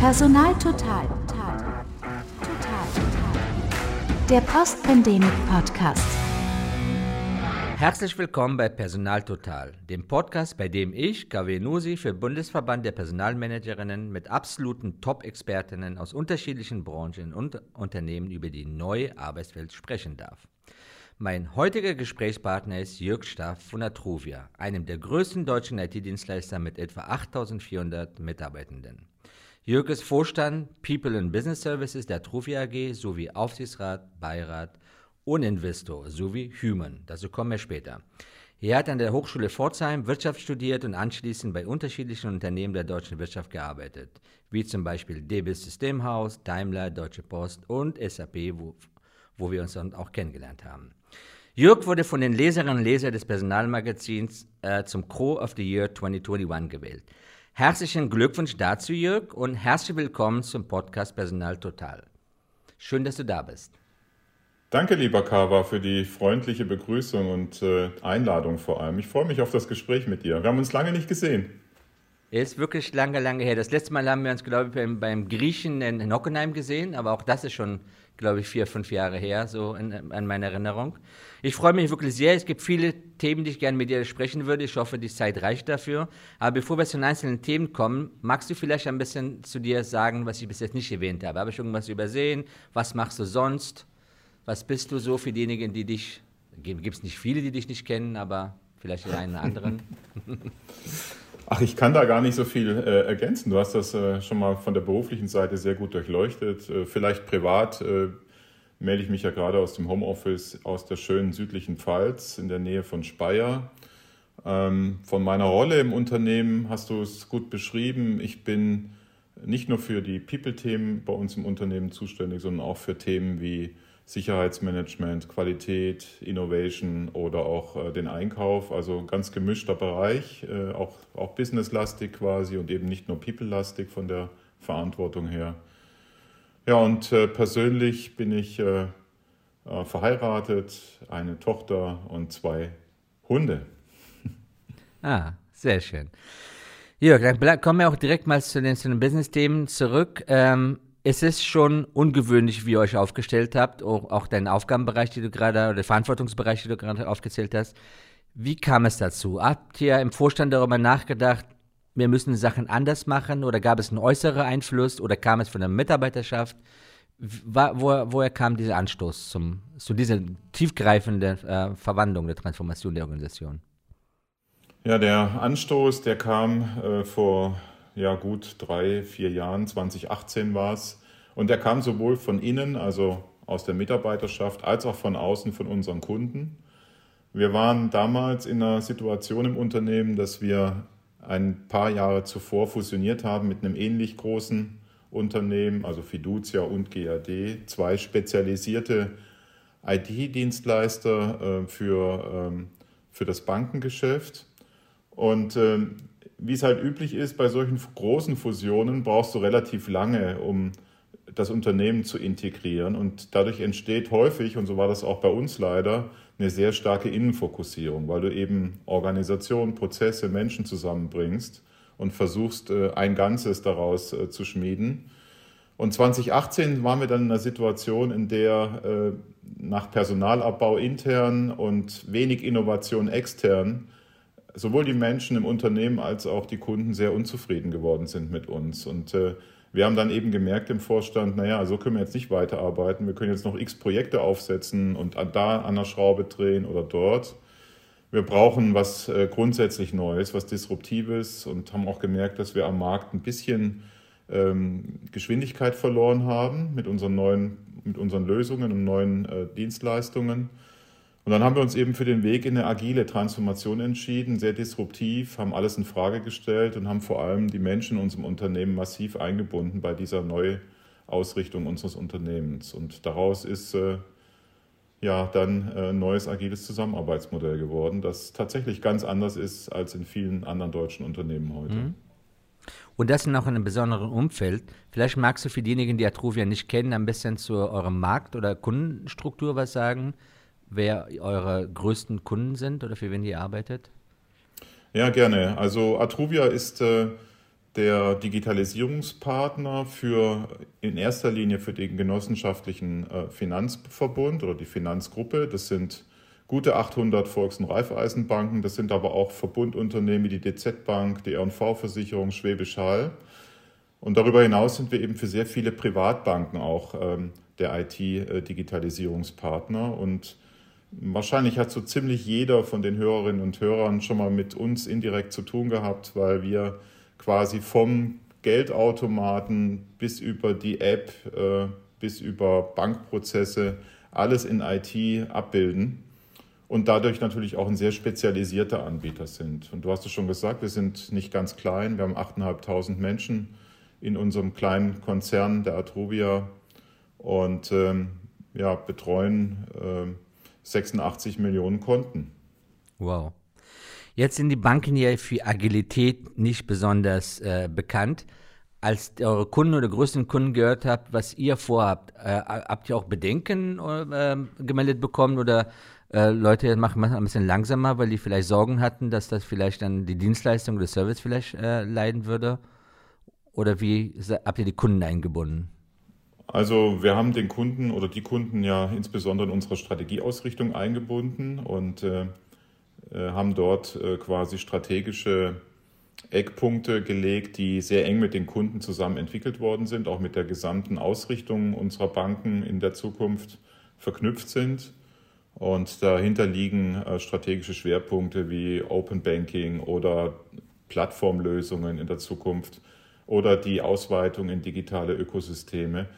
Personal Total. Total. Total. Der Post-Pandemic Podcast. Herzlich willkommen bei Personal Total, dem Podcast, bei dem ich, KW Nusi, für Bundesverband der Personalmanagerinnen mit absoluten Top-Expertinnen aus unterschiedlichen Branchen und Unternehmen über die neue Arbeitswelt sprechen darf. Mein heutiger Gesprächspartner ist Jörg Staff von Atruvia, einem der größten deutschen IT-Dienstleister mit etwa 8400 Mitarbeitenden. Jörg ist Vorstand People and Business Services der Atruvia AG sowie Aufsichtsrat, Beirat und Investor sowie Human. Dazu kommen wir später. Er hat an der Hochschule Pforzheim Wirtschaft studiert und anschließend bei unterschiedlichen Unternehmen der deutschen Wirtschaft gearbeitet, wie zum Beispiel DBIS Systemhaus, Daimler, Deutsche Post und SAP, wo, wo wir uns dann auch kennengelernt haben. Jörg wurde von den Leserinnen und Lesern des Personalmagazins äh, zum Crow of the Year 2021 gewählt. Herzlichen Glückwunsch dazu, Jörg, und herzlich willkommen zum Podcast Personal Total. Schön, dass du da bist. Danke, lieber Kava, für die freundliche Begrüßung und äh, Einladung vor allem. Ich freue mich auf das Gespräch mit dir. Wir haben uns lange nicht gesehen. Ist wirklich lange, lange her. Das letzte Mal haben wir uns, glaube ich, beim, beim Griechen in Hockenheim gesehen, aber auch das ist schon, glaube ich, vier, fünf Jahre her, so in, in meiner Erinnerung. Ich freue mich wirklich sehr. Es gibt viele Themen, die ich gerne mit dir sprechen würde. Ich hoffe, die Zeit reicht dafür. Aber bevor wir zu den einzelnen Themen kommen, magst du vielleicht ein bisschen zu dir sagen, was ich bis jetzt nicht erwähnt habe? Habe ich irgendwas übersehen? Was machst du sonst? Was bist du so für diejenigen, die dich, gibt es nicht viele, die dich nicht kennen, aber vielleicht einen anderen? Ach, ich kann da gar nicht so viel äh, ergänzen. Du hast das äh, schon mal von der beruflichen Seite sehr gut durchleuchtet. Äh, vielleicht privat äh, melde ich mich ja gerade aus dem Homeoffice aus der schönen südlichen Pfalz in der Nähe von Speyer. Ähm, von meiner Rolle im Unternehmen hast du es gut beschrieben. Ich bin nicht nur für die People-Themen bei uns im Unternehmen zuständig, sondern auch für Themen wie Sicherheitsmanagement, Qualität, Innovation oder auch äh, den Einkauf. Also ganz gemischter Bereich, äh, auch, auch businesslastig quasi und eben nicht nur people-lastig von der Verantwortung her. Ja, und äh, persönlich bin ich äh, äh, verheiratet, eine Tochter und zwei Hunde. Ah, sehr schön. Jörg, dann kommen wir auch direkt mal zu den, zu den Business-Themen zurück. Ähm, es ist schon ungewöhnlich, wie ihr euch aufgestellt habt, auch, deinen Aufgabenbereich, die du gerade, oder Verantwortungsbereich, die du gerade aufgezählt hast. Wie kam es dazu? Habt ihr im Vorstand darüber nachgedacht, wir müssen Sachen anders machen oder gab es einen äußeren Einfluss oder kam es von der Mitarbeiterschaft? Wo, woher kam dieser Anstoß zum, zu dieser tiefgreifenden äh, Verwandlung der Transformation der Organisation? Ja, der Anstoß, der kam äh, vor ja gut drei, vier Jahren, 2018 war es. Und der kam sowohl von innen, also aus der Mitarbeiterschaft, als auch von außen von unseren Kunden. Wir waren damals in einer Situation im Unternehmen, dass wir ein paar Jahre zuvor fusioniert haben mit einem ähnlich großen Unternehmen, also Fiducia und GAD, zwei spezialisierte IT-Dienstleister äh, für, ähm, für das Bankengeschäft. Und ähm, wie es halt üblich ist, bei solchen großen Fusionen brauchst du relativ lange, um das Unternehmen zu integrieren. Und dadurch entsteht häufig, und so war das auch bei uns leider, eine sehr starke Innenfokussierung, weil du eben Organisationen, Prozesse, Menschen zusammenbringst und versuchst, äh, ein Ganzes daraus äh, zu schmieden. Und 2018 waren wir dann in einer Situation, in der äh, nach Personalabbau intern und wenig Innovation extern sowohl die Menschen im Unternehmen als auch die Kunden sehr unzufrieden geworden sind mit uns. Und äh, wir haben dann eben gemerkt im Vorstand, naja, so können wir jetzt nicht weiterarbeiten. Wir können jetzt noch x Projekte aufsetzen und da an der Schraube drehen oder dort. Wir brauchen was äh, grundsätzlich Neues, was Disruptives und haben auch gemerkt, dass wir am Markt ein bisschen ähm, Geschwindigkeit verloren haben mit unseren neuen, mit unseren Lösungen und neuen äh, Dienstleistungen und dann haben wir uns eben für den Weg in eine agile Transformation entschieden, sehr disruptiv, haben alles in Frage gestellt und haben vor allem die Menschen in unserem Unternehmen massiv eingebunden bei dieser Neuausrichtung unseres Unternehmens. Und daraus ist äh, ja dann äh, ein neues agiles Zusammenarbeitsmodell geworden, das tatsächlich ganz anders ist als in vielen anderen deutschen Unternehmen heute. Mhm. Und das noch in einem besonderen Umfeld. Vielleicht magst du für diejenigen, die Atruvia nicht kennen, ein bisschen zu eurem Markt- oder Kundenstruktur was sagen wer eure größten Kunden sind oder für wen ihr arbeitet? Ja, gerne. Also Atruvia ist äh, der Digitalisierungspartner für in erster Linie für den genossenschaftlichen äh, Finanzverbund oder die Finanzgruppe. Das sind gute 800 Volks- und Raiffeisenbanken. Das sind aber auch Verbundunternehmen wie die DZ Bank, die R&V-Versicherung, Schwäbisch Hall. Und darüber hinaus sind wir eben für sehr viele Privatbanken auch ähm, der IT-Digitalisierungspartner. Und wahrscheinlich hat so ziemlich jeder von den Hörerinnen und Hörern schon mal mit uns indirekt zu tun gehabt, weil wir quasi vom Geldautomaten bis über die App, äh, bis über Bankprozesse alles in IT abbilden und dadurch natürlich auch ein sehr spezialisierter Anbieter sind. Und du hast es schon gesagt, wir sind nicht ganz klein, wir haben 8.500 Menschen in unserem kleinen Konzern der Atruvia und ähm, ja, betreuen äh, 86 Millionen Konten. Wow. Jetzt sind die Banken ja für Agilität nicht besonders äh, bekannt. Als eure Kunden oder größten Kunden gehört habt, was ihr vorhabt, äh, habt ihr auch Bedenken äh, gemeldet bekommen oder äh, Leute machen manchmal ein bisschen langsamer, weil die vielleicht Sorgen hatten, dass das vielleicht dann die Dienstleistung oder Service vielleicht äh, leiden würde? Oder wie habt ihr die Kunden eingebunden? Also wir haben den Kunden oder die Kunden ja insbesondere in unserer Strategieausrichtung eingebunden und äh, äh haben dort äh, quasi strategische Eckpunkte gelegt, die sehr eng mit den Kunden zusammen entwickelt worden sind, auch mit der gesamten Ausrichtung unserer Banken in der Zukunft verknüpft sind. Und dahinter liegen äh, strategische Schwerpunkte wie Open Banking oder Plattformlösungen in der Zukunft oder die Ausweitung in digitale Ökosysteme.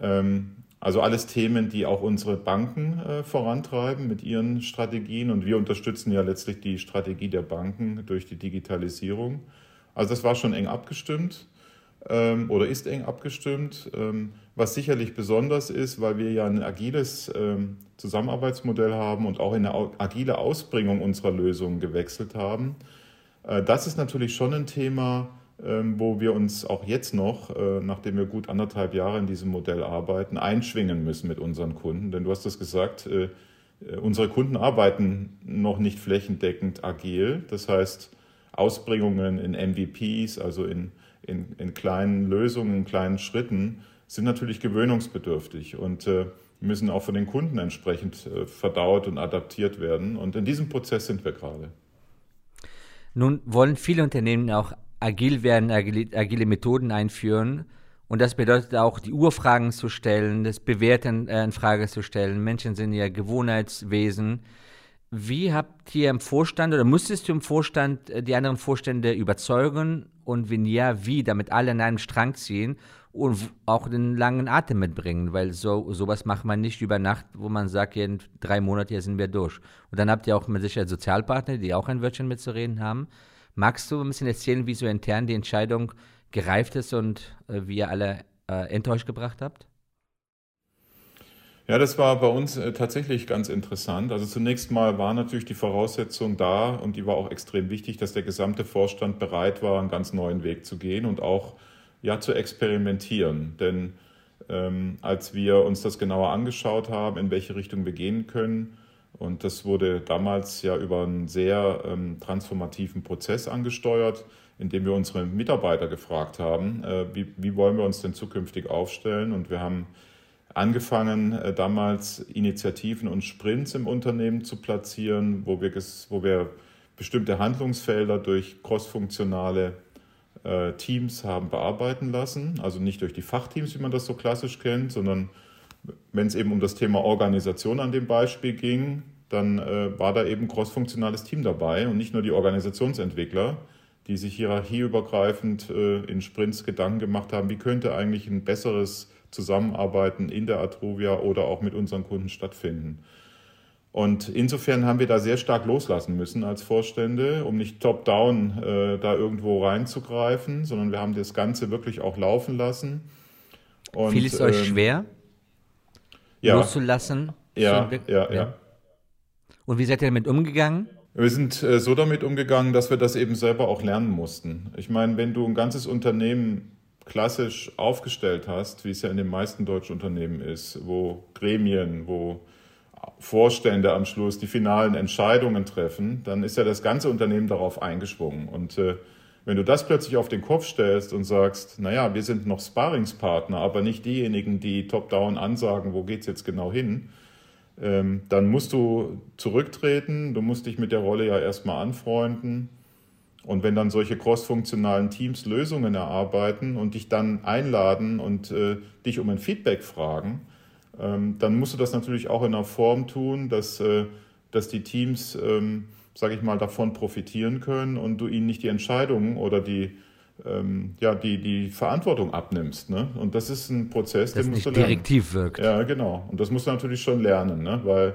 Ähm, also alles Themen, die auch unsere Banken äh, vorantreiben mit ihren Strategien. Und wir unterstützen ja letztlich die Strategie der Banken durch die Digitalisierung. Also das war schon eng abgestimmt ähm, oder ist eng abgestimmt, ähm, was sicherlich besonders ist, weil wir ja ein agiles Zusammenarbeitsmodell haben und auch in eine agile Ausbringung unserer Lösungen gewechselt haben. Äh, das ist natürlich schon ein Thema, wo wir uns auch jetzt noch, äh, nachdem wir gut anderthalb Jahre in diesem Modell arbeiten, einschwingen müssen mit unseren Kunden. Denn du hast es gesagt, äh, unsere Kunden arbeiten noch nicht flächendeckend agil. Das heißt, Ausbringungen in MVPs, also in in, in kleinen Lösungen, in kleinen Schritten, sind natürlich gewöhnungsbedürftig und äh, müssen auch von den Kunden entsprechend äh, verdaut und adaptiert werden. Und in diesem Prozess sind wir gerade. Nun wollen viele Unternehmen auch agil werden, agile, agile Methoden einführen. Und das bedeutet auch, die Urfragen zu stellen, das Bewerten äh, in Frage zu stellen. Menschen sind ja Gewohnheitswesen. Wie habt ihr im Vorstand oder musstest du im Vorstand äh, die anderen Vorstände überzeugen und wenn ja, wie, damit alle an einen Strang ziehen und auch den langen Atem mitbringen, weil so sowas macht man nicht über Nacht, wo man sagt, in drei Monaten sind wir durch. Und dann habt ihr auch mit Sicherheit Sozialpartner, die auch ein Wörtchen mitzureden haben. Magst du ein bisschen erzählen, wie so intern die Entscheidung gereift ist und äh, wie ihr alle äh, enttäuscht gebracht habt? Ja, das war bei uns äh, tatsächlich ganz interessant. Also zunächst mal war natürlich die Voraussetzung da und die war auch extrem wichtig, dass der gesamte Vorstand bereit war, einen ganz neuen Weg zu gehen und auch ja zu experimentieren. Denn ähm, als wir uns das genauer angeschaut haben, in welche Richtung wir gehen können, und das wurde damals ja über einen sehr ähm, transformativen Prozess angesteuert, indem wir unsere Mitarbeiter gefragt haben, äh, wie, wie wollen wir uns denn zukünftig aufstellen. Und wir haben angefangen, äh, damals Initiativen und Sprints im Unternehmen zu platzieren, wo wir, wo wir bestimmte Handlungsfelder durch crossfunktionale äh, Teams haben bearbeiten lassen. Also nicht durch die Fachteams, wie man das so klassisch kennt, sondern wenn es eben um das Thema Organisation an dem Beispiel ging, dann äh, war da eben crossfunktionales Team dabei und nicht nur die Organisationsentwickler, die sich hierarchieübergreifend in Sprints Gedanken gemacht haben, wie könnte eigentlich ein besseres Zusammenarbeiten in der Atruvia oder auch mit unseren Kunden stattfinden. Und insofern haben wir da sehr stark loslassen müssen als Vorstände, um nicht top-down äh, da irgendwo reinzugreifen, sondern wir haben das Ganze wirklich auch laufen lassen. Und, Fiel es ähm, euch schwer, ja, loszulassen? Ja, ja, ja, ja. Und wie seid ihr damit umgegangen? Wir sind äh, so damit umgegangen, dass wir das eben selber auch lernen mussten. Ich meine, wenn du ein ganzes Unternehmen klassisch aufgestellt hast, wie es ja in den meisten deutschen Unternehmen ist, wo Gremien, wo Vorstände am Schluss die finalen Entscheidungen treffen, dann ist ja das ganze Unternehmen darauf eingeschwungen. Und äh, Wenn du das plötzlich auf den Kopf stellst und sagst, naja, wir sind noch Sparingspartner, aber nicht diejenigen, die top-down ansagen, wo geht es jetzt genau hin, ähm, dann musst du zurücktreten, du musst dich mit der Rolle ja erstmal anfreunden. Und wenn dann solche crossfunktionalen Teams Lösungen erarbeiten und dich dann einladen und äh, dich um ein Feedback fragen, ähm, dann musst du das natürlich auch in einer Form tun, dass, äh, dass die Teams ähm, sage ich mal, davon profitieren können und du ihnen nicht die Entscheidungen oder die, ähm, ja, die, die Verantwortung abnimmst. Ne? Und das ist ein Prozess, das den musst du lernen. direktiv wirkt. Ja, genau. Und das musst du natürlich schon lernen, ne? weil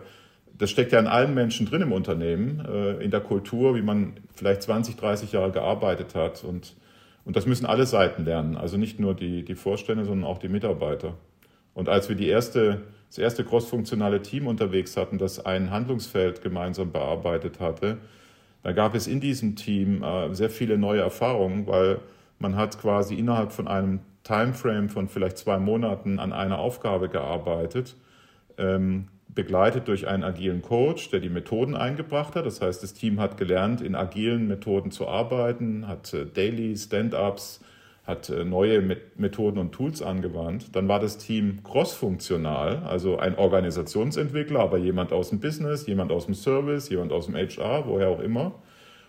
das steckt ja in allen Menschen drin im Unternehmen, äh, in der Kultur, wie man vielleicht 20, 30 Jahre gearbeitet hat. Und, und das müssen alle Seiten lernen, also nicht nur die, die Vorstände, sondern auch die Mitarbeiter. Und als wir die erste das erste crossfunktionale Team unterwegs hatten, das ein Handlungsfeld gemeinsam bearbeitet hatte, da gab es in diesem Team äh, sehr viele neue Erfahrungen, weil man hat quasi innerhalb von einem Timeframe von vielleicht zwei Monaten an einer Aufgabe gearbeitet, ähm, begleitet durch einen agilen Coach, der die Methoden eingebracht hat. Das heißt, das Team hat gelernt, in agilen Methoden zu arbeiten, hat äh, Daily Stand-ups, hat äh, neue Methoden und Tools angewandt. Dann war das Team crossfunktional, also ein Organisationsentwickler, aber jemand aus dem Business, jemand aus dem Service, jemand aus dem HR, woher auch immer.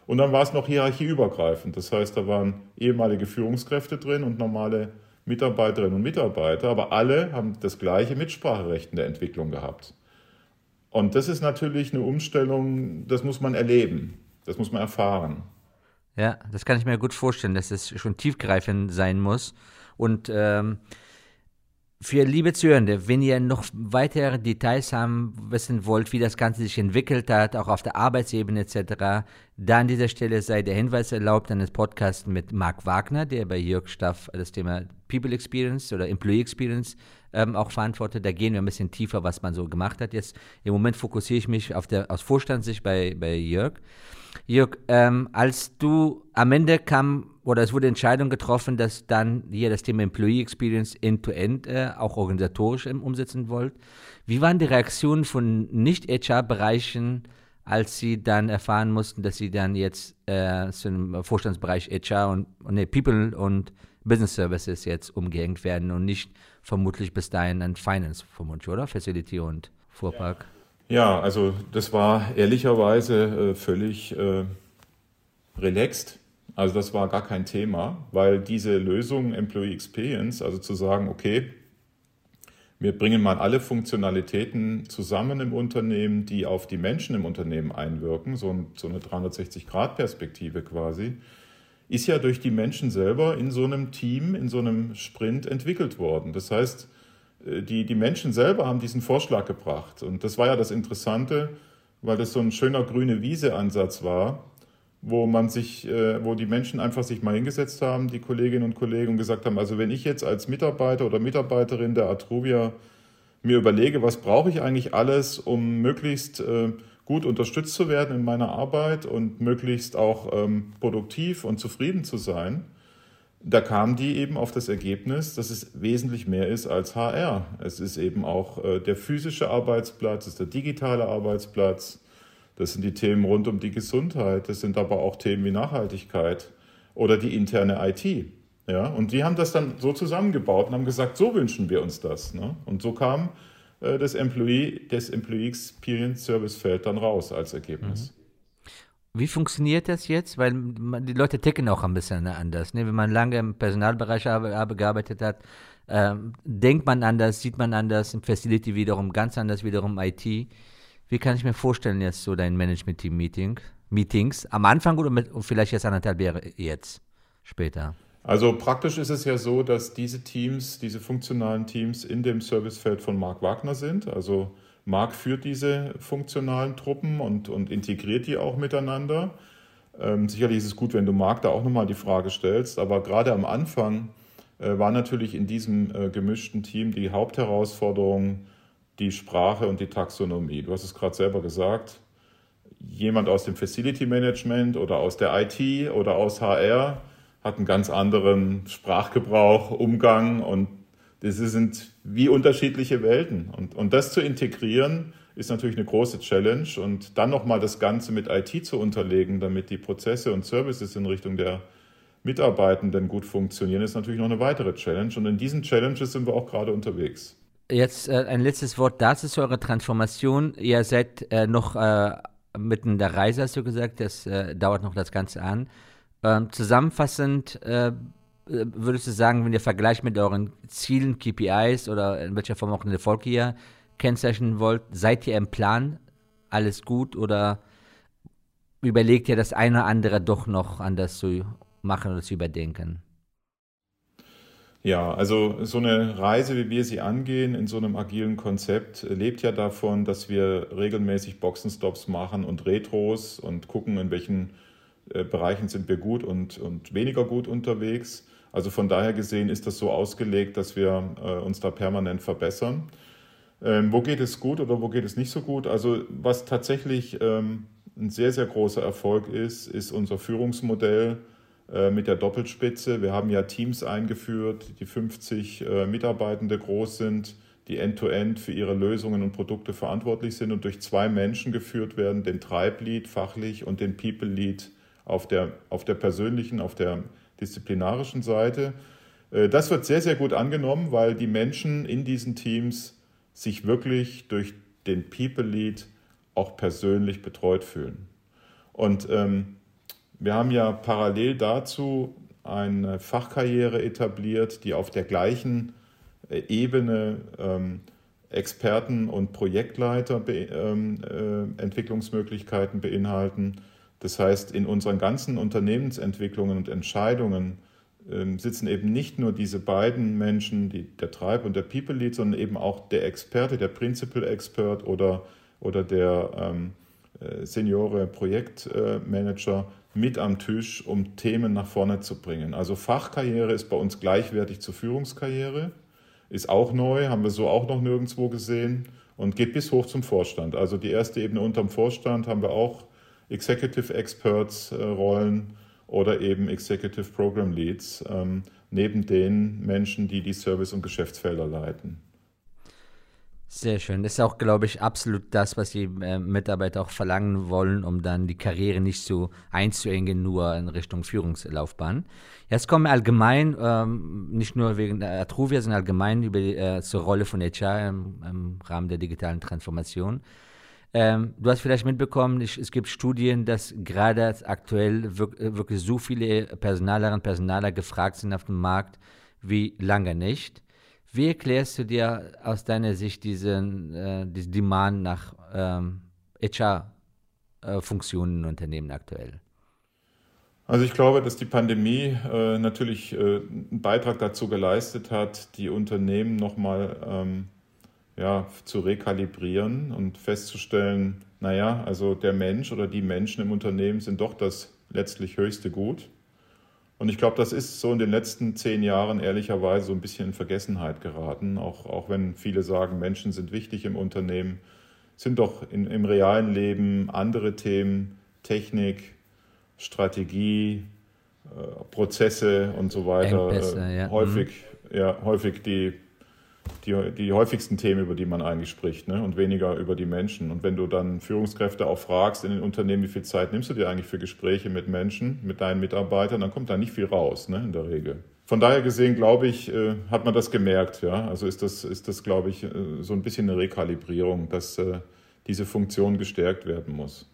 Und dann war es noch hierarchieübergreifend. Das heißt, da waren ehemalige Führungskräfte drin und normale Mitarbeiterinnen und Mitarbeiter, aber alle haben das gleiche Mitspracherecht in der Entwicklung gehabt. Und das ist natürlich eine Umstellung, das muss man erleben, das muss man erfahren. Ja, das kann ich mir gut vorstellen, dass es schon tiefgreifend sein muss. Und ähm, für liebe Zuhörende, wenn ihr noch weitere Details haben, wissen wollt, wie das Ganze sich entwickelt hat, auch auf der Arbeitsebene etc., da an dieser Stelle sei der Hinweis erlaubt an das Podcast mit Marc Wagner, der bei Jörg Staff das Thema People Experience oder Employee Experience ähm, auch verantwortet. Da gehen wir ein bisschen tiefer, was man so gemacht hat. Jetzt im Moment fokussiere ich mich auf der, aus Vorstandssicht bei, bei Jörg. Jörg, ähm, als du am Ende kam oder es wurde Entscheidung getroffen, dass dann hier das Thema Employee Experience end-to-end äh, auch organisatorisch ähm, umsetzen wollt, wie waren die Reaktionen von Nicht-HR-Bereichen, als sie dann erfahren mussten, dass sie dann jetzt äh, zum Vorstandsbereich HR und, und nee, People und Business Services jetzt umgehängt werden und nicht vermutlich bis dahin an Finance vermutlich, oder? Facility und Fuhrpark. Ja. Ja, also das war ehrlicherweise äh, völlig äh, relaxed. Also das war gar kein Thema, weil diese Lösung Employee Experience, also zu sagen, okay, wir bringen mal alle Funktionalitäten zusammen im Unternehmen, die auf die Menschen im Unternehmen einwirken, so, eine 360-Grad-Perspektive quasi, ist ja durch die Menschen selber in so einem Team, in so einem Sprint entwickelt worden. Das heißt, äh, die, die Menschen selber haben diesen Vorschlag gebracht. Und das war ja das Interessante, weil das so ein schöner grüne Wiese-Ansatz war, wo man sich, äh, wo die Menschen einfach sich mal hingesetzt haben, die Kolleginnen und Kollegen, und gesagt haben, also wenn ich jetzt als Mitarbeiter oder Mitarbeiterin der Atruvia mir überlege, was brauche ich eigentlich alles, um möglichst äh, gut unterstützt zu werden in meiner Arbeit und möglichst auch ähm, produktiv und zufrieden zu sein, da kamen die eben auf das Ergebnis, dass es wesentlich mehr ist als HR. Es ist eben auch äh, der physische Arbeitsplatz, es ist der digitale Arbeitsplatz, das sind die Themen rund um die Gesundheit, das sind aber auch Themen wie Nachhaltigkeit oder die interne IT. Ja, und die haben das dann so zusammengebaut und haben gesagt, so wünschen wir uns das. Ne? Und so kam äh, das Employee, das Employee Experience Service Feld dann raus als Ergebnis. Mhm. Wie funktioniert das jetzt? Weil die Leute ticken auch ein bisschen anders. Ne? Wenn man lange im Personalbereich gearbeitet hat, äh, denkt man anders, sieht man anders, im Facility wiederum ganz anders, wiederum IT. Wie kann ich mir vorstellen, jetzt so dein Management-Team-Meeting, Meetings am Anfang oder mit, vielleicht jetzt anderthalb Jahre jetzt, später? Also praktisch ist es ja so, dass diese Teams, diese funktionalen Teams in dem Servicefeld von Mark Wagner sind. Also Mark führt diese funktionalen Truppen und, und integriert die auch miteinander. Ähm, sicherlich ist es gut, wenn du Mark da auch nochmal die Frage stellst, aber gerade am Anfang äh, war natürlich in diesem äh, gemischten Team die Hauptherausforderung die Sprache und die Taxonomie. Du hast es gerade selber gesagt. Jemand aus dem Facility Management oder aus der IT oder aus HR hat einen ganz anderen Sprachgebrauch, Umgang und das sind wie unterschiedliche Welten. Und, und das zu integrieren, ist natürlich eine große Challenge. Und dann nochmal das Ganze mit IT zu unterlegen, damit die Prozesse und Services in Richtung der Mitarbeitenden gut funktionieren, ist natürlich noch eine weitere Challenge. Und in diesen Challenges sind wir auch gerade unterwegs. Jetzt äh, ein letztes Wort dazu zu eurer Transformation. Ihr seid äh, noch äh, mitten in der Reise, hast du gesagt. Das äh, dauert noch das Ganze an. Ähm, zusammenfassend äh, würdest du sagen, wenn ihr vergleicht mit euren Zielen, KPIs oder in welcher Form auch den Erfolg hier kennzeichnen wollt, seid ihr im Plan? Alles gut oder überlegt ihr das eine oder andere doch noch anders zu machen oder zu überdenken? Ja, also so eine Reise, wie wir sie angehen in so einem agilen Konzept, lebt ja davon, dass wir regelmäßig Boxenstops machen und Retros und gucken, in welchen äh, Bereichen sind wir gut und, und weniger gut unterwegs. Also von daher gesehen ist das so ausgelegt, dass wir äh, uns da permanent verbessern. Ähm, wo geht es gut oder wo geht es nicht so gut? Also was tatsächlich ähm, ein sehr, sehr großer Erfolg ist, ist unser Führungsmodell mit der Doppelspitze. Wir haben ja Teams eingeführt, die 50 äh, Mitarbeitende groß sind, die end-to-end -End für ihre Lösungen und Produkte verantwortlich sind und durch zwei Menschen geführt werden, den Tribe-Lead fachlich und den People-Lead auf der, auf der persönlichen, auf der disziplinarischen Seite. Äh, das wird sehr, sehr gut angenommen, weil die Menschen in diesen Teams sich wirklich durch den People-Lead auch persönlich betreut fühlen. Und ähm, wir haben ja parallel dazu eine Fachkarriere etabliert, die auf der gleichen äh, Ebene ähm, Experten und Projektleiter ähm, äh, Entwicklungsmöglichkeiten beinhalten. Das heißt, in unseren ganzen Unternehmensentwicklungen und Entscheidungen ähm, sitzen eben nicht nur diese beiden Menschen, die, der Tribe und der People Lead, sondern eben auch der Experte, der Principal Expert oder oder der ähm, äh, Seniore Projektmanager mit am Tisch, um Themen nach vorne zu bringen. Also Fachkarriere ist bei uns gleichwertig zur Führungskarriere, ist auch neu, haben wir so auch noch nirgendwo gesehen und geht bis hoch zum Vorstand. Also die erste Ebene unterm Vorstand haben wir auch Executive Experts äh, Rollen oder eben Executive Program Leads ähm, neben den Menschen, die die Service- und Geschäftsfelder leiten. Sehr schön. Das ist auch, glaube ich, absolut das, was die äh, Mitarbeiter auch verlangen wollen, um dann die Karriere nicht so einzuengen, nur in Richtung Führungslaufbahn. Jetzt kommen wir allgemein, ähm, nicht nur wegen der Atruvia, sondern allgemein über äh, zur Rolle von HR im, im Rahmen der digitalen Transformation. Ähm, du hast vielleicht mitbekommen, ich, es gibt Studien, dass gerade aktuell wirk wirklich so viele Personalerinnen und Personaler gefragt sind auf dem Markt wie lange nicht. Wie erklärst du dir aus deiner Sicht diesen, äh, diesen Demand nach ähm, HR-Funktionen in Unternehmen aktuell? Also ich glaube, dass die Pandemie äh, natürlich äh, einen Beitrag dazu geleistet hat, die Unternehmen nochmal ähm, ja, zu rekalibrieren und festzustellen, naja, also der Mensch oder die Menschen im Unternehmen sind doch das letztlich höchste Gut. Und ich glaube, das ist so in den letzten zehn Jahren ehrlicherweise so ein bisschen in Vergessenheit geraten. Auch, auch wenn viele sagen, Menschen sind wichtig im Unternehmen, sind doch in, im realen Leben andere Themen, Technik, Strategie, äh, Prozesse und so weiter äh, ja. häufig, mhm. ja, häufig die die, die häufigsten Themen, über die man eigentlich spricht, ne? und weniger über die Menschen. Und wenn du dann Führungskräfte auch fragst in den Unternehmen, wie viel Zeit nimmst du dir eigentlich für Gespräche mit Menschen, mit deinen Mitarbeitern, dann kommt da nicht viel raus, ne? in der Regel. Von daher gesehen, glaube ich, äh, hat man das gemerkt. Ja? Also ist das, ist das, glaube ich, äh, so ein bisschen eine Rekalibrierung, dass äh, diese Funktion gestärkt werden muss.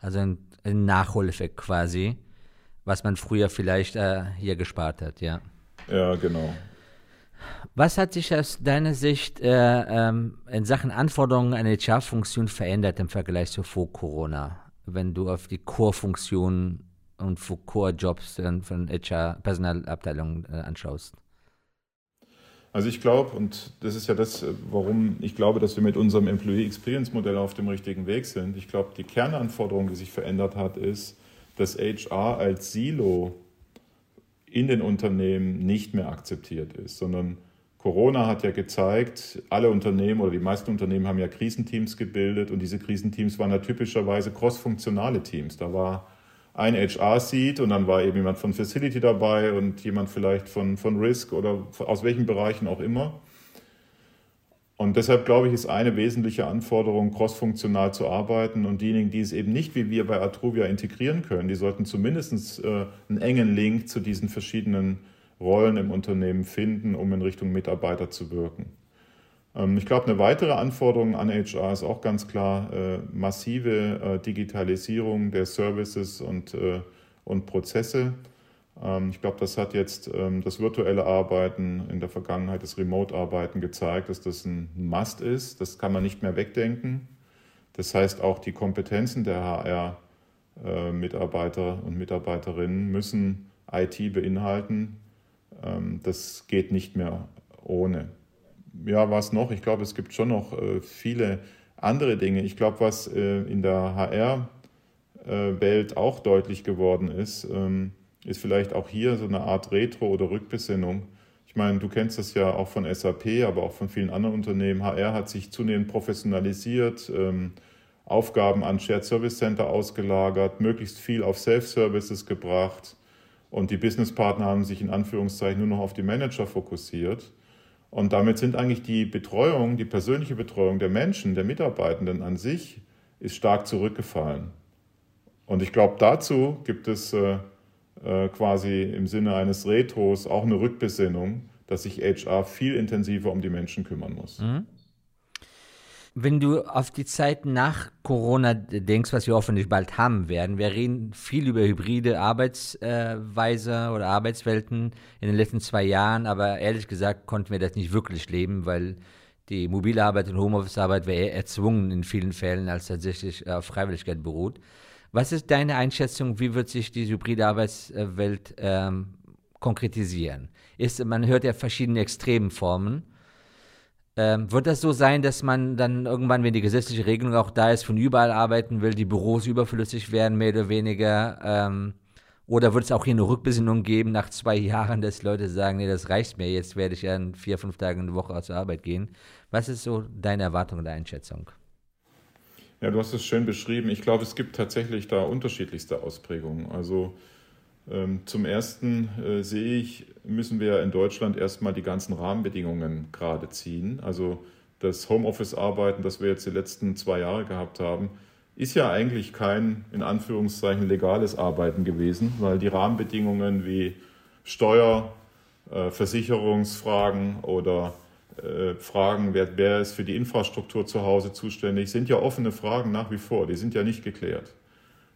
Also ein, ein Nachholeffekt quasi, was man früher vielleicht äh, hier gespart hat, ja. Ja, genau. Was hat sich aus deiner Sicht äh, ähm, in Sachen Anforderungen an HR-Funktion verändert im Vergleich zu vor Corona, wenn du auf die Core-Funktionen und Core-Jobs von HR-Personalabteilungen äh, anschaust? Also ich glaube, und das ist ja das, warum ich glaube, dass wir mit unserem Employee Experience Modell auf dem richtigen Weg sind. Ich glaube, die Kernanforderung, die sich verändert hat, ist, dass HR als Silo in den Unternehmen nicht mehr akzeptiert ist, sondern Corona hat ja gezeigt, alle Unternehmen oder die meisten Unternehmen haben ja Krisenteams gebildet und diese Krisenteams waren ja typischerweise crossfunktionale Teams. Da war ein HR-Seat und dann war eben jemand von Facility dabei und jemand vielleicht von, von Risk oder aus welchen Bereichen auch immer. Und deshalb glaube ich, ist eine wesentliche Anforderung, crossfunktional zu arbeiten. Und diejenigen, die es eben nicht wie wir bei Atruvia integrieren können, die sollten zumindest äh, einen engen Link zu diesen verschiedenen Rollen im Unternehmen finden, um in Richtung Mitarbeiter zu wirken. Ähm, ich glaube, eine weitere Anforderung an HR ist auch ganz klar äh, massive äh, Digitalisierung der Services und, und Prozesse. Ähm, ich glaube, das hat jetzt ähm, das virtuelle Arbeiten in der Vergangenheit, das Remote-Arbeiten gezeigt, dass das ein Must ist. Das kann man nicht mehr wegdenken. Das heißt, auch die Kompetenzen der HR-Mitarbeiter äh, und Mitarbeiterinnen müssen IT beinhalten. Ähm, das geht nicht mehr ohne. Ja, was noch? Ich glaube, es gibt schon noch äh, viele andere Dinge. Ich glaube, was äh, in der HR-Welt auch deutlich geworden ist, ist vielleicht auch hier so eine Art Retro- oder Rückbesinnung. Ich meine, du kennst das ja auch von SAP, aber auch von vielen anderen Unternehmen. HR hat sich zunehmend professionalisiert, ähm, Aufgaben an Shared Service Center ausgelagert, möglichst viel auf Self-Services gebracht und die Businesspartner haben sich in Anführungszeichen nur noch auf die Manager fokussiert. Und damit sind eigentlich die Betreuung, die persönliche Betreuung der Menschen, der Mitarbeitenden an sich, ist stark zurückgefallen. Und ich glaube, dazu gibt es äh, äh, quasi im Sinne eines Retros auch eine Rückbesinnung, dass sich HR viel intensiver um die Menschen kümmern muss. Mhm. Wenn du auf die Zeit nach Corona denkst, was wir hoffentlich bald haben werden, wir reden viel über hybride Arbeitsweise oder Arbeitswelten in den letzten zwei Jahren, aber ehrlich gesagt konnten wir das nicht wirklich leben, weil die mobile Arbeit und Homeoffice-Arbeit wäre erzwungen in vielen Fällen, als tatsächlich auf Freiwilligkeit beruht. Was ist deine Einschätzung, wie wird sich die hybride Arbeitswelt ähm, konkretisieren? Ist, man hört ja verschiedene Extremformen. Ähm, wird das so sein, dass man dann irgendwann, wenn die gesetzliche Regelung auch da ist, von überall arbeiten will, die Büros überflüssig werden, mehr oder weniger? Ähm, oder wird es auch hier eine Rückbesinnung geben nach zwei Jahren, dass Leute sagen, nee, das reicht mir, jetzt werde ich ja in vier, fünf Tagen in der Woche zur Arbeit gehen? Was ist so deine Erwartung und Einschätzung? Ja, du hast es schön beschrieben. Ich glaube, es gibt tatsächlich da unterschiedlichste Ausprägungen. Also ähm, zum Ersten äh, sehe ich, müssen wir in Deutschland erstmal die ganzen Rahmenbedingungen gerade ziehen. Also das Homeoffice-Arbeiten, das wir jetzt die letzten zwei Jahre gehabt haben, ist ja eigentlich kein, in Anführungszeichen, legales Arbeiten gewesen, weil die Rahmenbedingungen wie Steuer, äh, Versicherungsfragen oder äh, Fragen, wer, wer ist für die Infrastruktur zu Hause zuständig, sind ja offene Fragen nach wie vor, die sind ja nicht geklärt.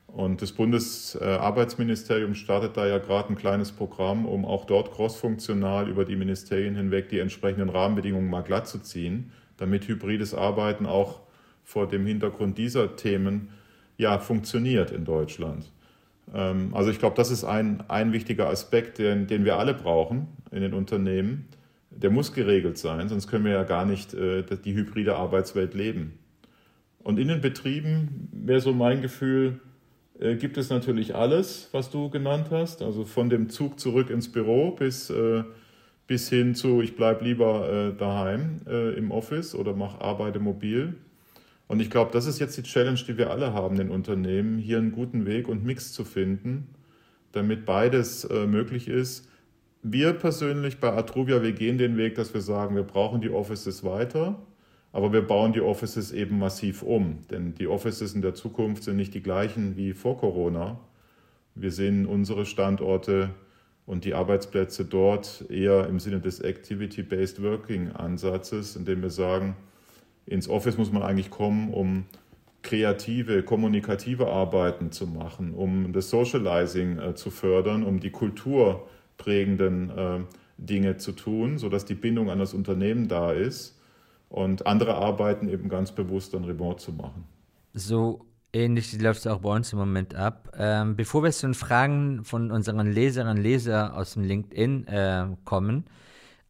Und das Bundesarbeitsministerium startet da ja gerade ein kleines Programm, um auch dort crossfunktional über die Ministerien hinweg die entsprechenden Rahmenbedingungen mal glatt zu ziehen, damit hybrides Arbeiten auch vor dem Hintergrund dieser Themen ja funktioniert in Deutschland. Ähm, also ich glaube, das ist ein, ein wichtiger Aspekt, den, den wir alle brauchen in den Unternehmen der muss geregelt sein, sonst können wir ja gar nicht äh, die hybride Arbeitswelt leben. Und in den Betrieben wäre so mein Gefühl, äh, gibt es natürlich alles, was du genannt hast, also von dem Zug zurück ins Büro bis, äh, bis hin zu, ich bleibe lieber äh, daheim äh, im Office oder mache Arbeite mobil. Und ich glaube, das ist jetzt die Challenge, die wir alle haben in Unternehmen, hier einen guten Weg und Mix zu finden, damit beides äh, möglich ist wir persönlich bei Atruvia, wir gehen den Weg, dass wir sagen, wir brauchen die Offices weiter, aber wir bauen die Offices eben massiv um. Denn die Offices in der Zukunft sind nicht die gleichen wie vor Corona. Wir sehen unsere Standorte und die Arbeitsplätze dort eher im Sinne des Activity-Based Working-Ansatzes, indem wir sagen, ins Office muss man eigentlich kommen, um kreative, kommunikative Arbeiten zu machen, um das Socializing äh, zu fördern, um die Kultur zu prägenden äh, Dinge zu tun, sodass die Bindung an das Unternehmen da ist und andere Arbeiten eben ganz bewusst dann remote zu machen. So ähnlich läuft es auch bei uns im Moment ab. Ähm, bevor wir zu den Fragen von unseren Leserinnen und Lesern aus dem LinkedIn äh, kommen,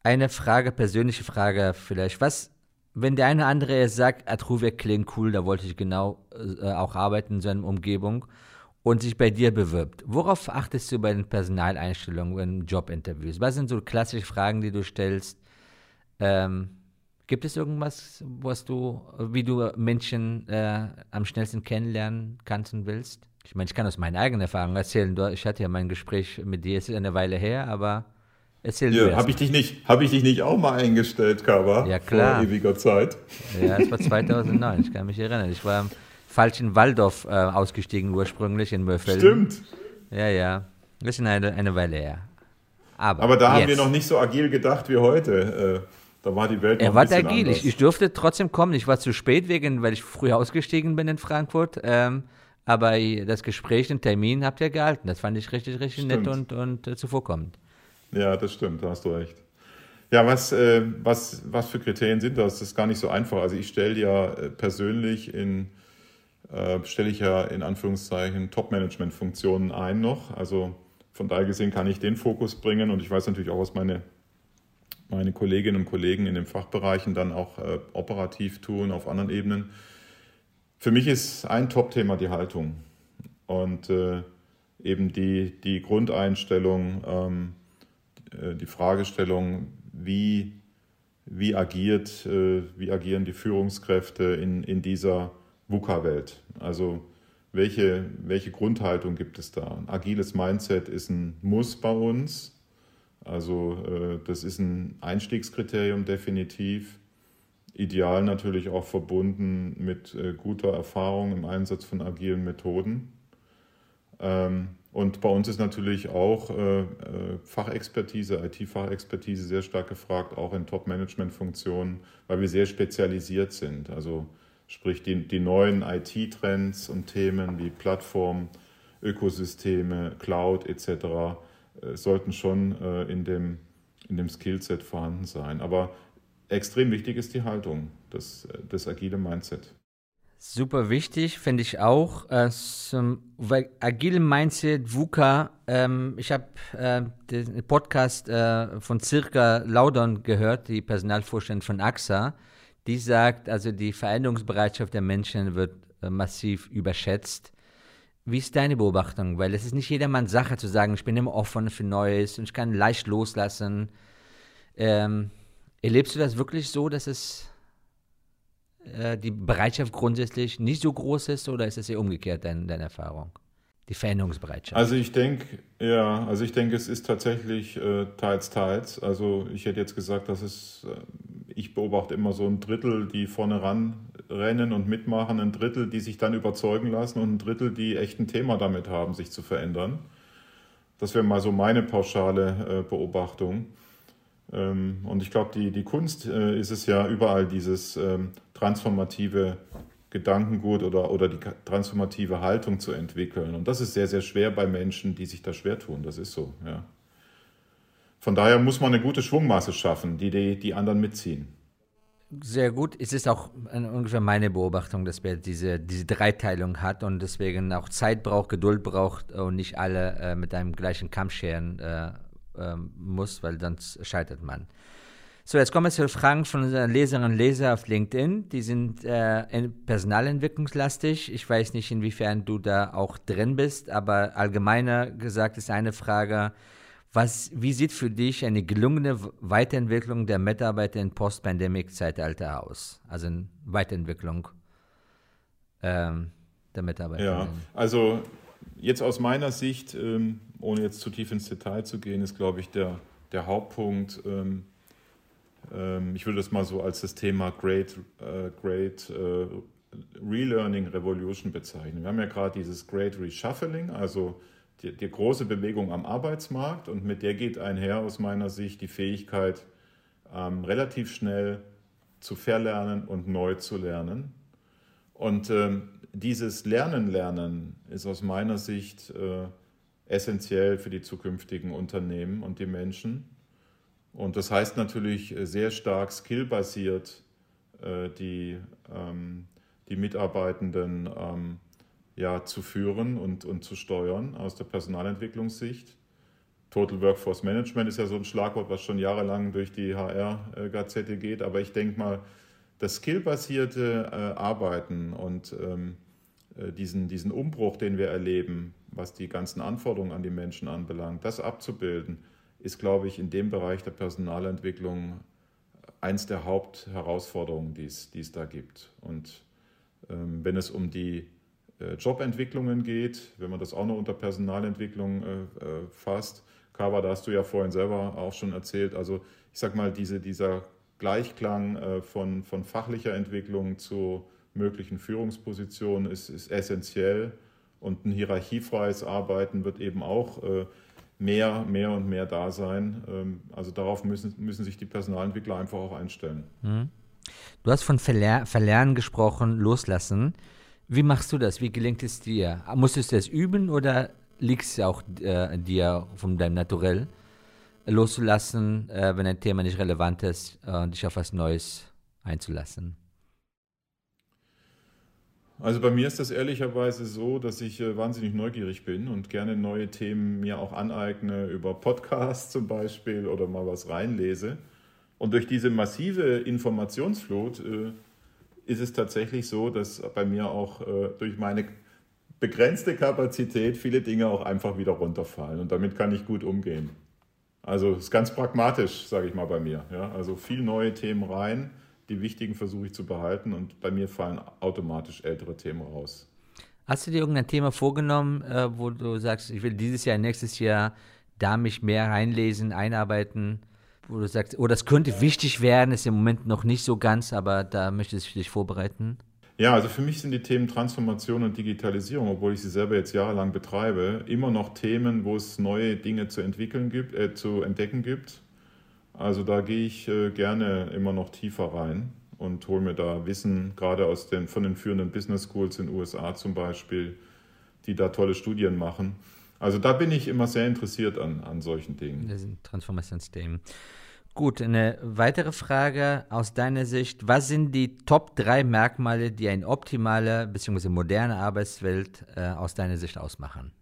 eine Frage, persönliche Frage vielleicht. Was, wenn der eine oder andere sagt, Atruvia klingt cool, da wollte ich genau äh, auch arbeiten in so einer Umgebung und sich bei dir bewirbt, worauf achtest du bei den Personaleinstellungen, in Jobinterviews? Was sind so klassische Fragen, die du stellst? Ähm, gibt es irgendwas, was du, wie du Menschen äh, am schnellsten kennenlernen kannst und willst? Ich meine, ich kann aus meiner eigenen Erfahrung erzählen. Ich hatte ja mein Gespräch mit dir, es ist eine Weile her, aber Erzähl ja, Habe ich, dich nicht, hab ich dich nicht auch mal eingestellt, Kaba? Ja, klar. Vor ewiger Zeit. Ja, das war 2009, ich kann mich erinnern. Ich war im falschen Waldorf äh, ausgestiegen ursprünglich in Mörfelden. Stimmt. Ja, ja. Das ist eine, eine Weile her. Aber, Aber da jetzt. haben wir noch nicht so agil gedacht wie heute. Äh, da war die Welt Er noch war ein bisschen agil. Ich, ich durfte trotzdem kommen. Ich war zu spät, wegen, weil ich früh ausgestiegen bin in Frankfurt. Ähm, aber das Gespräch, den Termin habt ihr gehalten. Das fand ich richtig, richtig nett Stimmt. und, und äh, zuvorkommend. Ja, das stimmt, da hast du recht. Ja, was, äh, was, was für Kriterien sind das? Das ist gar nicht so einfach. Also ich stelle ja äh, persönlich in, äh, stelle ich ja in Anführungszeichen Top-Management-Funktionen ein noch. Also von daher gesehen kann ich den Fokus bringen und ich weiß natürlich auch, was meine, meine Kolleginnen und Kollegen in den Fachbereichen dann auch äh, operativ tun, auf anderen Ebenen. Für mich ist ein Top-Thema die Haltung und äh, eben die, die Grundeinstellung, ähm, äh, die Fragestellung, wie, wie, agiert, äh, wie agieren die Führungskräfte in, in dieser VUCA-Welt? Also welche, welche Grundhaltung gibt es da? Ein agiles Mindset ist ein Muss bei uns. Also äh, das ist ein Einstiegskriterium definitiv. Ideal natürlich auch verbunden mit äh, guter Erfahrung im Einsatz von agilen Methoden. Ähm, und bei uns ist natürlich auch äh, Fachexpertise, IT-Fachexpertise sehr stark gefragt, auch in Top-Management-Funktionen, weil wir sehr spezialisiert sind. Also sprich die, die neuen IT-Trends und Themen wie Plattform, Ökosysteme, Cloud etc. Äh, sollten schon äh, in dem, in dem Skillset vorhanden sein. Aber extrem wichtig ist die Haltung, das, das agile Mindset. Super wichtig, finde ich auch. Äh, agile Mindset, VUCA. Ähm, ich habe äh, den Podcast äh, von Circa Laudern gehört, die Personalvorständin von AXA. Die sagt, also die Veränderungsbereitschaft der Menschen wird äh, massiv überschätzt. Wie ist deine Beobachtung? Weil es ist nicht jedermanns Sache zu sagen, ich bin immer offen für Neues und ich kann leicht loslassen. Ähm, erlebst du das wirklich so, dass es äh, die Bereitschaft grundsätzlich nicht so groß ist oder ist es eher umgekehrt, dein, deine Erfahrung? Die Veränderungsbereitschaft. Also ich denke, ja, also ich denke, es ist tatsächlich äh, teils, teils. Also ich hätte jetzt gesagt, dass es, äh, ich beobachte immer so ein Drittel, die vorne ran rennen und mitmachen, ein Drittel, die sich dann überzeugen lassen und ein Drittel, die echt ein Thema damit haben, sich zu verändern. Das wäre mal so meine pauschale äh, Beobachtung. Ähm, und ich glaube, die, die Kunst äh, ist es ja überall dieses ähm, transformative Gedankengut oder, oder die transformative Haltung zu entwickeln. Und das ist sehr, sehr schwer bei Menschen, die sich da schwer tun. Das ist so, ja. Von daher muss man eine gute Schwungmasse schaffen, die die, die anderen mitziehen. Sehr gut. Es ist auch ungefähr meine Beobachtung, dass man diese, diese Dreiteilung hat und deswegen auch Zeit braucht, Geduld braucht und nicht alle äh, mit einem gleichen Kamm scheren äh, äh, muss, weil sonst scheitert man. So, jetzt kommen wir zu Fragen von unseren Leserinnen und Lesern auf LinkedIn. Die sind äh, personalentwicklungslastig. Ich weiß nicht, inwiefern du da auch drin bist, aber allgemeiner gesagt ist eine Frage, was, wie sieht für dich eine gelungene Weiterentwicklung der Mitarbeiter in Post-Pandemic-Zeitalter aus? Also eine Weiterentwicklung ähm, der Mitarbeiter. Ja, also jetzt aus meiner Sicht, ähm, ohne jetzt zu tief ins Detail zu gehen, ist, glaube ich, der, der Hauptpunkt, ähm, ähm, ich würde das mal so als das Thema Great, äh, Great äh, Relearning Revolution bezeichnen. Wir haben ja gerade dieses Great Reshuffling, also die, die, große Bewegung am Arbeitsmarkt und mit der geht einher aus meiner Sicht die Fähigkeit, ähm, relativ schnell zu verlernen und neu zu lernen. Und ähm, dieses Lernen, Lernen ist aus meiner Sicht äh, essentiell für die zukünftigen Unternehmen und die Menschen. Und das heißt natürlich sehr stark skillbasiert, äh, die, ähm, die Mitarbeitenden ähm, ja, zu führen und, und zu steuern aus der Personalentwicklungssicht. Total Workforce Management ist ja so ein Schlagwort, was schon jahrelang durch die HR-Gazette geht. Aber ich denke mal, das skillbasierte äh, Arbeiten und ähm, äh, diesen, diesen Umbruch, den wir erleben, was die ganzen Anforderungen an die Menschen anbelangt, das abzubilden, ist, glaube ich, in dem Bereich der Personalentwicklung eins der Hauptherausforderungen, die es, die es da gibt. Und ähm, wenn es um die äh, Jobentwicklungen geht, wenn man das auch noch unter Personalentwicklung äh, fasst, Kava, da hast du ja vorhin selber auch schon erzählt. Also ich sag mal, diese, dieser Gleichklang äh, von, von fachlicher Entwicklung zu möglichen Führungspositionen ist, ist essentiell. Und ein hierarchiefreies Arbeiten wird eben auch äh, mehr, mehr und mehr da sein. Ähm, also darauf müssen, müssen sich die Personalentwickler einfach auch einstellen. Mhm. Du hast von Verler Verlernen gesprochen, loslassen. Wie machst du das? Wie gelingt es dir? Musstest du das üben oder liegt es auch äh, dir von deinem Naturell loszulassen, äh, wenn ein Thema nicht relevant ist, äh, dich auf was Neues einzulassen? Also bei mir ist das ehrlicherweise so, dass ich äh, wahnsinnig neugierig bin und gerne neue Themen mir auch aneigne, über Podcasts zum Beispiel oder mal was reinlese. Und durch diese massive Informationsflut äh, ist es tatsächlich so, dass bei mir auch äh, durch meine begrenzte Kapazität viele Dinge auch einfach wieder runterfallen. Und damit kann ich gut umgehen. Also es ist ganz pragmatisch, sage ich mal bei mir. Ja? Also viel neue Themen rein die wichtigen versuche ich zu behalten und bei mir fallen automatisch ältere Themen raus. Hast du dir irgendein Thema vorgenommen, äh, wo du sagst, ich will dieses Jahr, nächstes Jahr da mich mehr reinlesen, einarbeiten, wo du sagst, oh, das könnte wichtig werden, ist im Moment noch nicht so ganz, aber da möchtest du dich vorbereiten? Ja, also für mich sind die Themen Transformation und Digitalisierung, obwohl ich sie selber jetzt jahrelang betreibe, immer noch Themen, wo es neue Dinge zu entwickeln gibt, äh, zu entdecken gibt also da gehe ich äh, gerne immer noch tiefer rein und hole mir da Wissen, gerade aus den, von den führenden Business Schools in den USA zum Beispiel, die da tolle Studien machen. Also da bin ich immer sehr interessiert an, an solchen Dingen. Das sind Transformationsthemen. Gut, eine weitere Frage aus deiner Sicht. Was sind die Top 3 Merkmale, die eine optimale bzw. moderne Arbeitswelt äh, aus deiner Sicht ausmachen?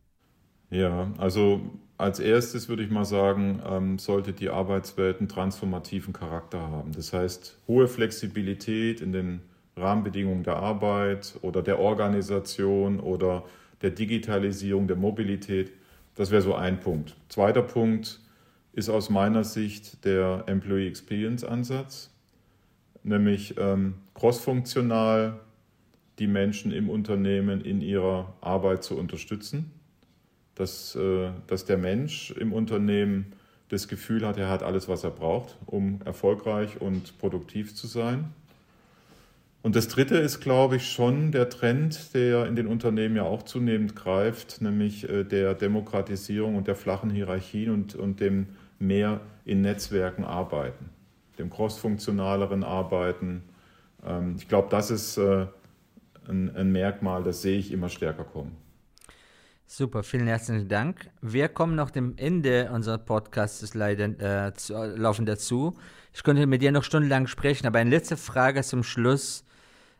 Ja, also als erstes würde ich mal sagen, ähm, sollte die Arbeitswelt einen transformativen Charakter haben. Das heißt, hohe Flexibilität in den Rahmenbedingungen der Arbeit oder der Organisation oder der Digitalisierung, der Mobilität. Das wäre so ein Punkt. Zweiter Punkt ist aus meiner Sicht der Employee Experience Ansatz, nämlich ähm, crossfunktional die Menschen im Unternehmen in ihrer Arbeit zu unterstützen dass, äh, dass der Mensch im Unternehmen das Gefühl hat, er hat alles, was er braucht, um erfolgreich und produktiv zu sein. Und das Dritte ist, glaube ich, schon der Trend, der in den Unternehmen ja auch zunehmend greift, nämlich äh, der Demokratisierung und der flachen Hierarchien und, und dem mehr in Netzwerken arbeiten, dem crossfunktionaleren Arbeiten. Ähm, ich glaube, das ist äh, ein, ein Merkmal, das sehe ich immer stärker kommen. Super, vielen herzlichen Dank. Wir kommen noch dem Ende unseres Podcasts leider äh, zu, laufen dazu. Ich könnte mit dir noch stundenlang sprechen, aber eine letzte Frage zum Schluss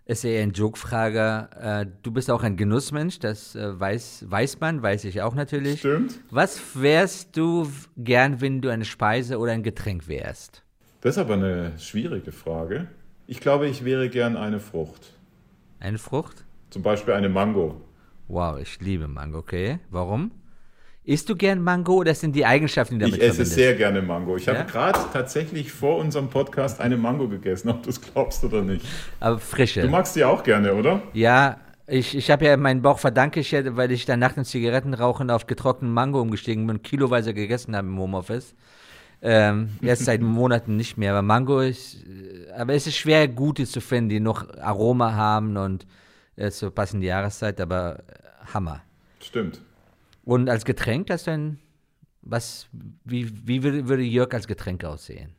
ist eher eine Joke-Frage. Äh, du bist auch ein Genussmensch, das äh, weiß, weiß man, weiß ich auch natürlich. Stimmt. Was wärst du gern, wenn du eine Speise oder ein Getränk wärst? Das ist aber eine schwierige Frage. Ich glaube, ich wäre gern eine Frucht. Eine Frucht? Zum Beispiel eine Mango. Wow, ich liebe Mango, okay. Warum? Isst du gern Mango oder sind die Eigenschaften, die damit Ich esse verbindest? sehr gerne Mango. Ich ja? habe gerade tatsächlich vor unserem Podcast eine Mango gegessen, ob du es glaubst oder nicht. Aber frische. Du magst die auch gerne, oder? Ja, ich, ich habe ja meinen Bauch verdanke ich ja, weil ich dann nach dem Zigarettenrauchen auf getrockneten Mango umgestiegen bin, kiloweise gegessen habe im Homeoffice. Ähm, erst seit Monaten nicht mehr, aber Mango ist, aber es ist schwer, gute zu finden, die noch Aroma haben und äh, zur passenden Jahreszeit, aber äh, Hammer. Stimmt. Und als Getränk hast du ein, was, wie, wie würde, Jörg als Getränk aussehen?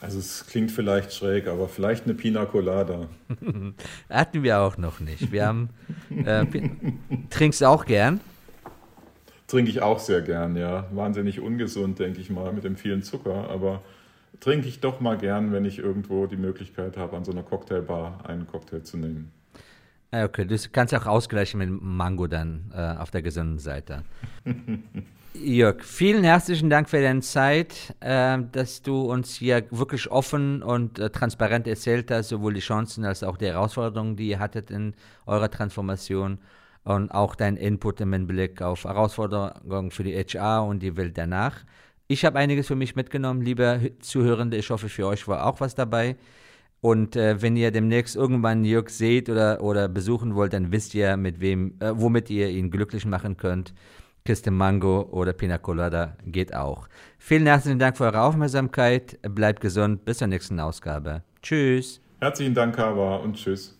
Also es klingt vielleicht schräg, aber vielleicht eine Pina Colada. Hatten wir auch noch nicht. Wir haben, äh, trinkst du auch gern? Trinke ich auch sehr gern, ja. Wahnsinnig ungesund, denke ich mal, mit dem vielen Zucker, aber trinke ich doch mal gern, wenn ich irgendwo die Möglichkeit habe, an so einer Cocktailbar einen Cocktail zu nehmen. Ah, okay, du kannst auch ausgleichen mit Mango dann äh, auf der gesunden Seite. Jörg, vielen herzlichen Dank für deine Zeit, äh, dass du uns hier wirklich offen und äh, transparent erzählt hast, sowohl die Chancen als auch die Herausforderungen, die ihr hattet in eurer Transformation und auch dein Input im Hinblick auf Herausforderungen für die HR und die Welt danach. Ich habe einiges für mich mitgenommen, liebe Zuhörende. Ich hoffe, für euch war auch was dabei. Und äh, wenn ihr demnächst irgendwann Jörg seht oder, oder besuchen wollt, dann wisst ihr, mit wem, äh, womit ihr ihn glücklich machen könnt. Kiste Mango oder Pina Colada geht auch. Vielen herzlichen Dank für eure Aufmerksamkeit. Bleibt gesund. Bis zur nächsten Ausgabe. Tschüss. Herzlichen Dank, Kava, und tschüss.